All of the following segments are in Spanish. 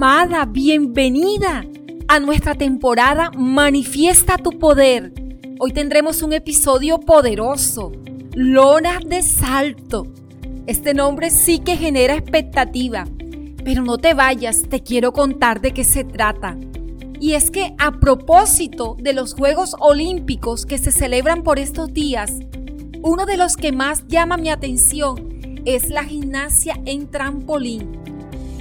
Amada, bienvenida a nuestra temporada Manifiesta tu poder. Hoy tendremos un episodio poderoso, Lona de Salto. Este nombre sí que genera expectativa, pero no te vayas, te quiero contar de qué se trata. Y es que a propósito de los Juegos Olímpicos que se celebran por estos días, uno de los que más llama mi atención es la gimnasia en trampolín.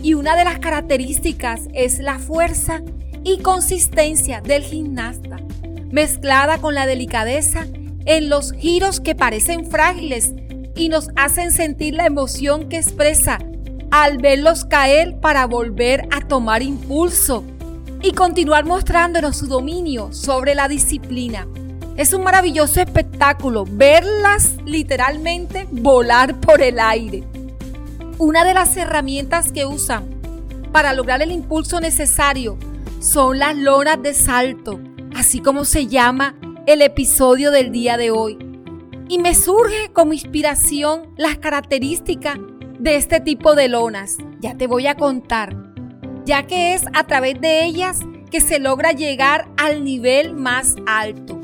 Y una de las características es la fuerza y consistencia del gimnasta, mezclada con la delicadeza en los giros que parecen frágiles y nos hacen sentir la emoción que expresa al verlos caer para volver a tomar impulso y continuar mostrándonos su dominio sobre la disciplina. Es un maravilloso espectáculo verlas literalmente volar por el aire. Una de las herramientas que usan para lograr el impulso necesario son las lonas de salto, así como se llama el episodio del día de hoy. Y me surge como inspiración las características de este tipo de lonas. Ya te voy a contar ya que es a través de ellas que se logra llegar al nivel más alto.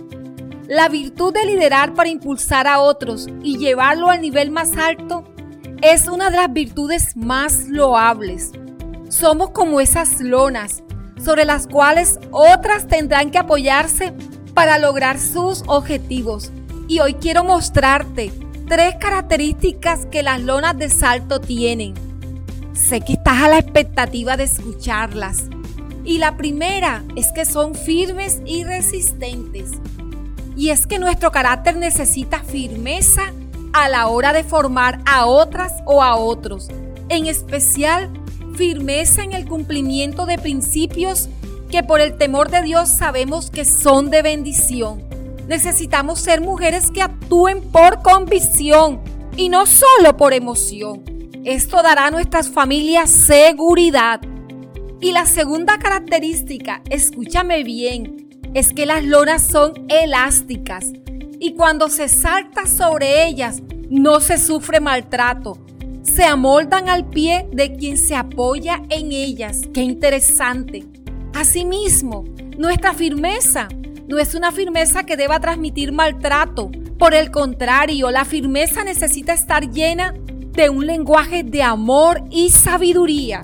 La virtud de liderar para impulsar a otros y llevarlo al nivel más alto es una de las virtudes más loables. Somos como esas lonas sobre las cuales otras tendrán que apoyarse para lograr sus objetivos. Y hoy quiero mostrarte tres características que las lonas de salto tienen Sé que estás a la expectativa de escucharlas. Y la primera es que son firmes y resistentes. Y es que nuestro carácter necesita firmeza a la hora de formar a otras o a otros. En especial, firmeza en el cumplimiento de principios que por el temor de Dios sabemos que son de bendición. Necesitamos ser mujeres que actúen por convicción y no solo por emoción. Esto dará a nuestras familias seguridad. Y la segunda característica, escúchame bien, es que las lonas son elásticas y cuando se salta sobre ellas no se sufre maltrato. Se amoldan al pie de quien se apoya en ellas. Qué interesante. Asimismo, nuestra firmeza no es una firmeza que deba transmitir maltrato. Por el contrario, la firmeza necesita estar llena de un lenguaje de amor y sabiduría.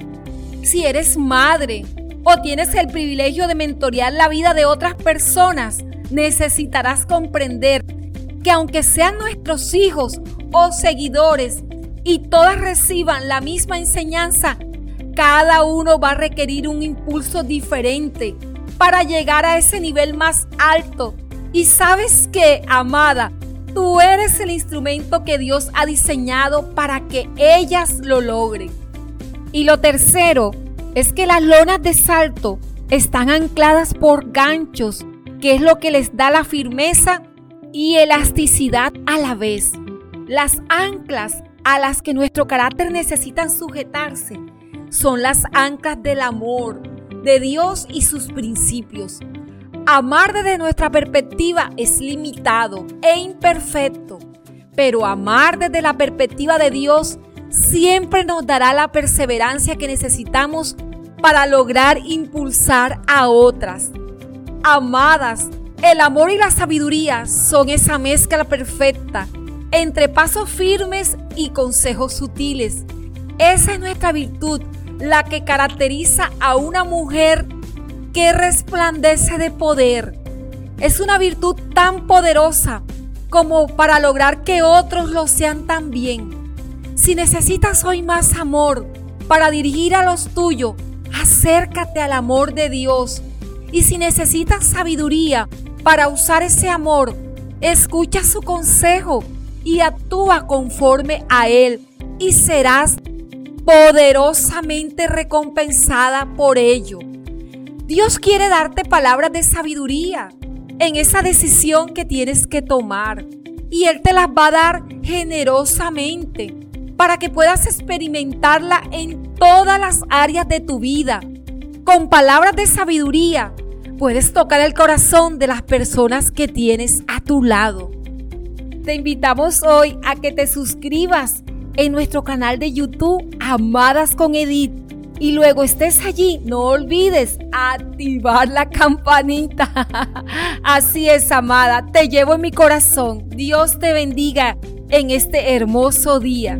Si eres madre o tienes el privilegio de mentorear la vida de otras personas, necesitarás comprender que aunque sean nuestros hijos o seguidores y todas reciban la misma enseñanza, cada uno va a requerir un impulso diferente para llegar a ese nivel más alto. Y sabes que, amada, Tú eres el instrumento que Dios ha diseñado para que ellas lo logren. Y lo tercero es que las lonas de salto están ancladas por ganchos, que es lo que les da la firmeza y elasticidad a la vez. Las anclas a las que nuestro carácter necesita sujetarse son las anclas del amor, de Dios y sus principios. Amar desde nuestra perspectiva es limitado e imperfecto, pero amar desde la perspectiva de Dios siempre nos dará la perseverancia que necesitamos para lograr impulsar a otras. Amadas, el amor y la sabiduría son esa mezcla perfecta entre pasos firmes y consejos sutiles. Esa es nuestra virtud, la que caracteriza a una mujer que resplandece de poder. Es una virtud tan poderosa como para lograr que otros lo sean también. Si necesitas hoy más amor para dirigir a los tuyos, acércate al amor de Dios. Y si necesitas sabiduría para usar ese amor, escucha su consejo y actúa conforme a él y serás poderosamente recompensada por ello. Dios quiere darte palabras de sabiduría en esa decisión que tienes que tomar. Y Él te las va a dar generosamente para que puedas experimentarla en todas las áreas de tu vida. Con palabras de sabiduría puedes tocar el corazón de las personas que tienes a tu lado. Te invitamos hoy a que te suscribas en nuestro canal de YouTube Amadas con Edith y luego estés allí, no olvides activar la campanita. Así es, amada, te llevo en mi corazón. Dios te bendiga en este hermoso día.